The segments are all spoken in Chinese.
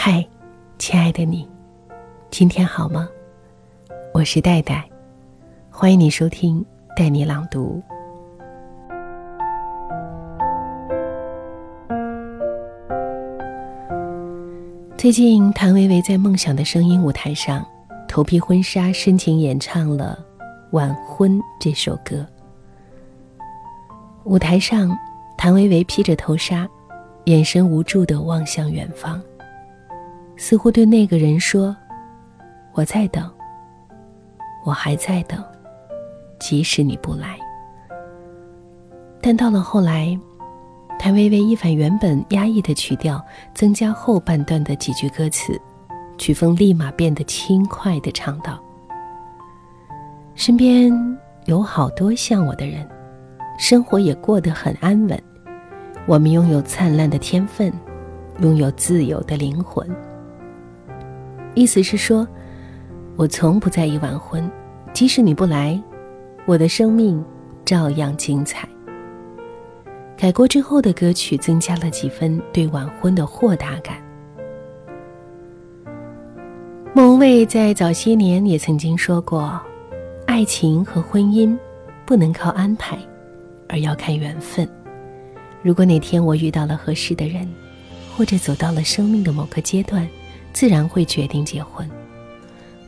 嗨，亲爱的你，今天好吗？我是戴戴，欢迎你收听带你朗读。最近，谭维维在《梦想的声音》舞台上，头披婚纱，深情演唱了《晚婚》这首歌。舞台上，谭维维披着头纱，眼神无助的望向远方，似乎对那个人说：“我在等，我还在等，即使你不来。”但到了后来。谭维维一反原本压抑的曲调，增加后半段的几句歌词，曲风立马变得轻快的唱道：“身边有好多像我的人，生活也过得很安稳。我们拥有灿烂的天分，拥有自由的灵魂。”意思是说，我从不在意晚婚，即使你不来，我的生命照样精彩。改过之后的歌曲增加了几分对晚婚的豁达感。莫文蔚在早些年也曾经说过：“爱情和婚姻不能靠安排，而要看缘分。如果哪天我遇到了合适的人，或者走到了生命的某个阶段，自然会决定结婚。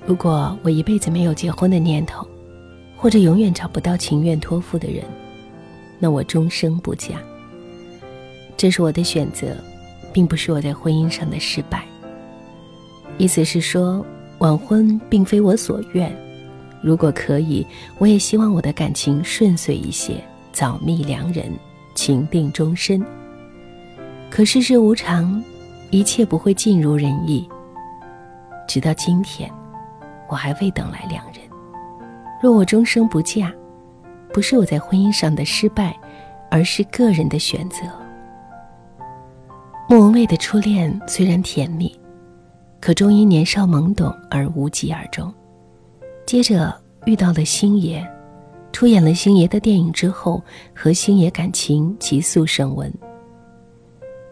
如果我一辈子没有结婚的念头，或者永远找不到情愿托付的人。”那我终生不嫁。这是我的选择，并不是我在婚姻上的失败。意思是说，晚婚并非我所愿。如果可以，我也希望我的感情顺遂一些，早觅良人，情定终身。可世事无常，一切不会尽如人意。直到今天，我还未等来良人。若我终生不嫁，不是我在婚姻上的失败，而是个人的选择。莫文蔚的初恋虽然甜蜜，可终因年少懵懂而无疾而终。接着遇到了星爷，出演了星爷的电影之后，和星爷感情急速升温。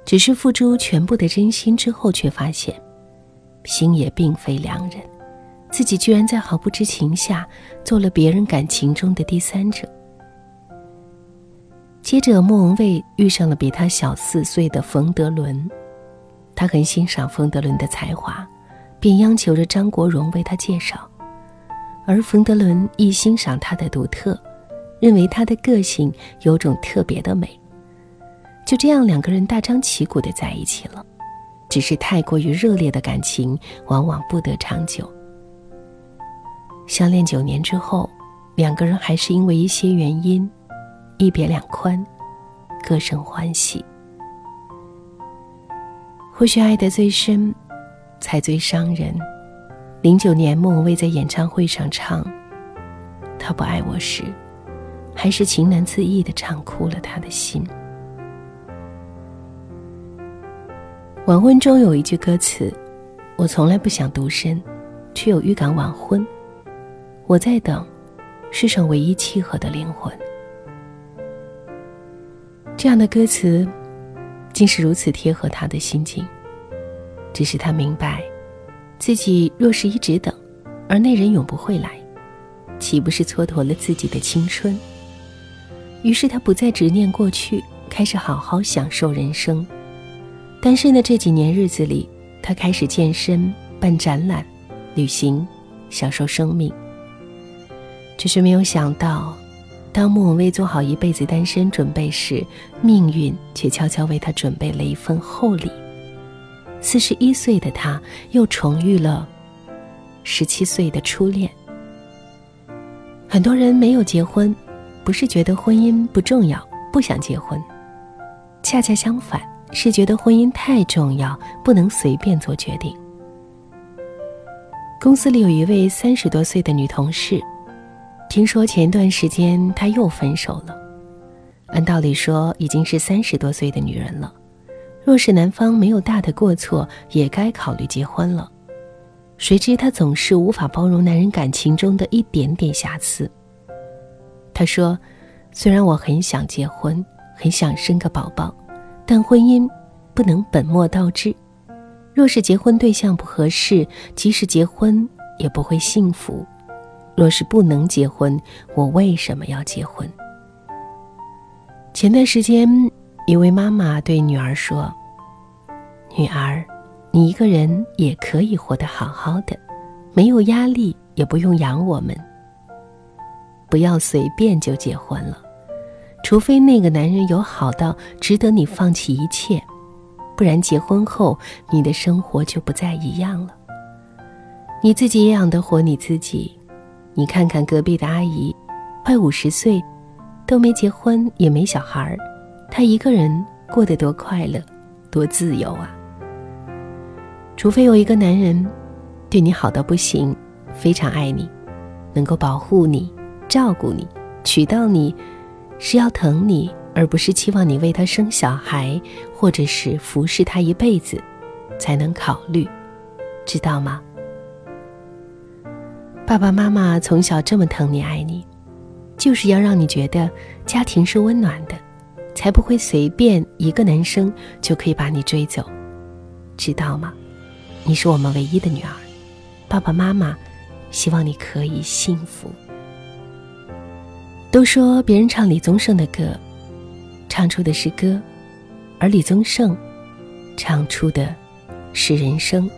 只是付出全部的真心之后，却发现，心也并非良人。自己居然在毫不知情下做了别人感情中的第三者。接着，莫文蔚遇上了比他小四岁的冯德伦，他很欣赏冯德伦的才华，便央求着张国荣为他介绍。而冯德伦亦欣赏他的独特，认为他的个性有种特别的美。就这样，两个人大张旗鼓的在一起了。只是太过于热烈的感情，往往不得长久。相恋九年之后，两个人还是因为一些原因，一别两宽，各生欢喜。或许爱得最深，才最伤人。零九年，莫文蔚在演唱会上唱《他不爱我》时，还是情难自抑的唱哭了他的心。晚婚中有一句歌词：“我从来不想独身，却有预感晚婚。”我在等世上唯一契合的灵魂。这样的歌词，竟是如此贴合他的心境。只是他明白，自己若是一直等，而那人永不会来，岂不是蹉跎了自己的青春？于是他不再执念过去，开始好好享受人生。单身的这几年日子里，他开始健身、办展览、旅行，享受生命。只是没有想到，当莫文蔚做好一辈子单身准备时，命运却悄悄为他准备了一份厚礼。四十一岁的他，又重遇了十七岁的初恋。很多人没有结婚，不是觉得婚姻不重要，不想结婚，恰恰相反，是觉得婚姻太重要，不能随便做决定。公司里有一位三十多岁的女同事。听说前段时间他又分手了，按道理说已经是三十多岁的女人了，若是男方没有大的过错，也该考虑结婚了。谁知她总是无法包容男人感情中的一点点瑕疵。她说：“虽然我很想结婚，很想生个宝宝，但婚姻不能本末倒置。若是结婚对象不合适，即使结婚也不会幸福。若是不能结婚，我为什么要结婚？前段时间，一位妈妈对女儿说：“女儿，你一个人也可以活得好好的，没有压力，也不用养我们。不要随便就结婚了，除非那个男人有好到值得你放弃一切，不然结婚后你的生活就不再一样了。你自己也养得活你自己。你看看隔壁的阿姨，快五十岁。”都没结婚，也没小孩儿，他一个人过得多快乐，多自由啊！除非有一个男人，对你好到不行，非常爱你，能够保护你、照顾你，娶到你，是要疼你，而不是期望你为他生小孩，或者是服侍他一辈子，才能考虑，知道吗？爸爸妈妈从小这么疼你、爱你。就是要让你觉得家庭是温暖的，才不会随便一个男生就可以把你追走，知道吗？你是我们唯一的女儿，爸爸妈妈希望你可以幸福。都说别人唱李宗盛的歌，唱出的是歌，而李宗盛唱出的是人生。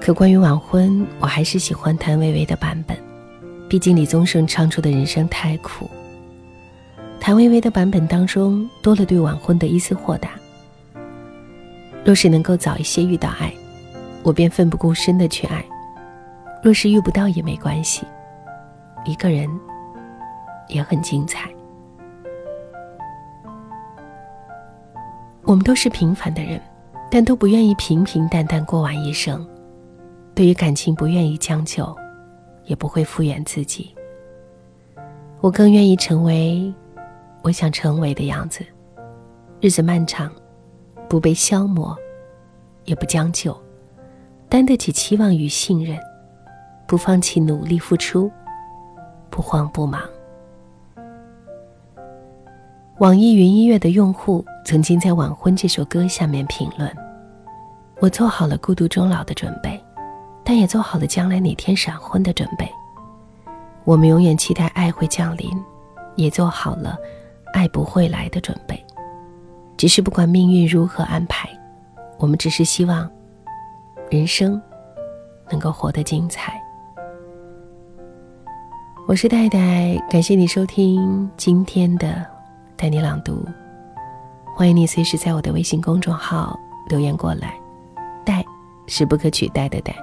可关于晚婚，我还是喜欢谭维维的版本。毕竟李宗盛唱出的人生太苦，谭维维的版本当中多了对晚婚的一丝豁达。若是能够早一些遇到爱，我便奋不顾身的去爱；若是遇不到也没关系，一个人也很精彩。我们都是平凡的人，但都不愿意平平淡淡过完一生，对于感情不愿意将就。也不会敷衍自己。我更愿意成为我想成为的样子。日子漫长，不被消磨，也不将就，担得起期望与信任，不放弃努力付出，不慌不忙。网易云音乐的用户曾经在《晚婚》这首歌下面评论：“我做好了孤独终老的准备。”但也做好了将来哪天闪婚的准备。我们永远期待爱会降临，也做好了爱不会来的准备。只是不管命运如何安排，我们只是希望人生能够活得精彩。我是戴戴，感谢你收听今天的带你朗读。欢迎你随时在我的微信公众号留言过来。待是不可取代的待。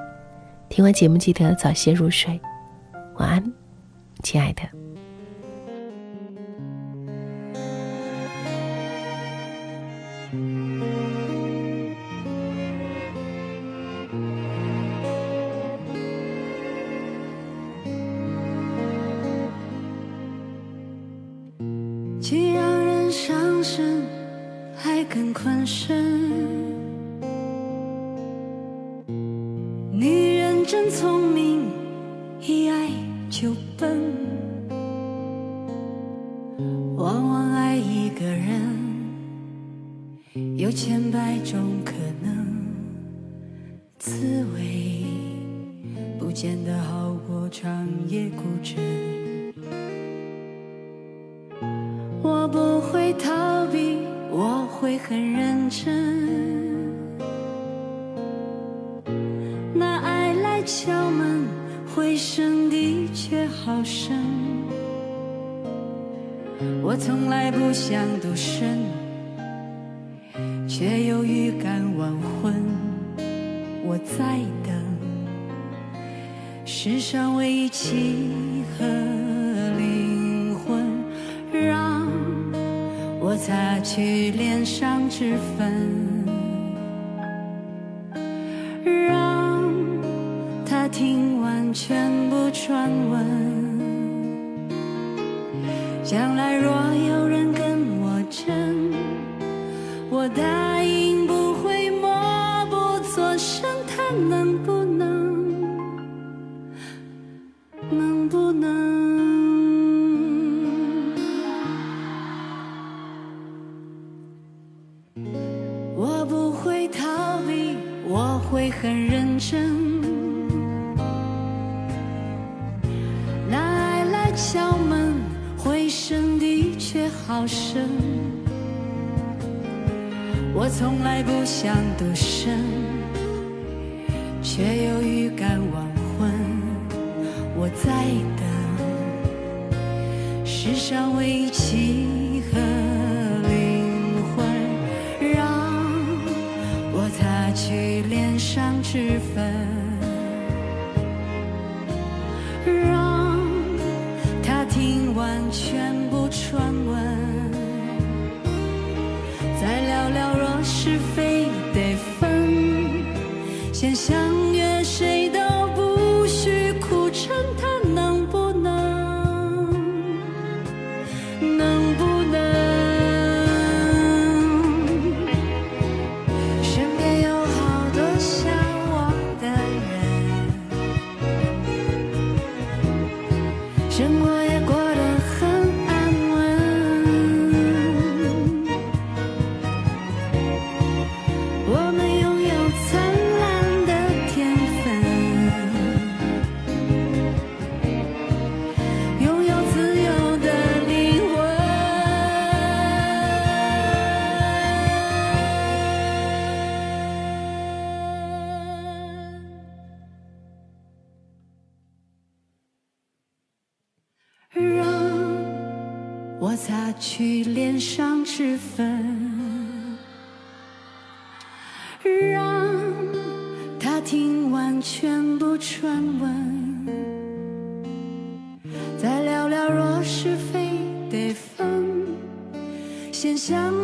听完节目，记得早些入睡，晚安，亲爱的。往往爱一个人，有千百种可能，滋味不见得好过长夜孤枕。我不会逃避，我会很认真。拿爱来敲门，回声的确好深。我从来不想独身，却有预感晚婚。我在等世上唯一契合灵魂，让我擦去脸上脂粉。让他听完全部传闻，将来若有人跟我争我答应不会默不作声他能不能？能不能？我不会逃避我会很认真。好深，我从来不想独身，却又预感晚婚。我在等世上唯一契合灵魂，让我擦去脸上脂粉。先想。让我擦去脸上脂粉让他听完全部传闻。再聊聊若是非得分先相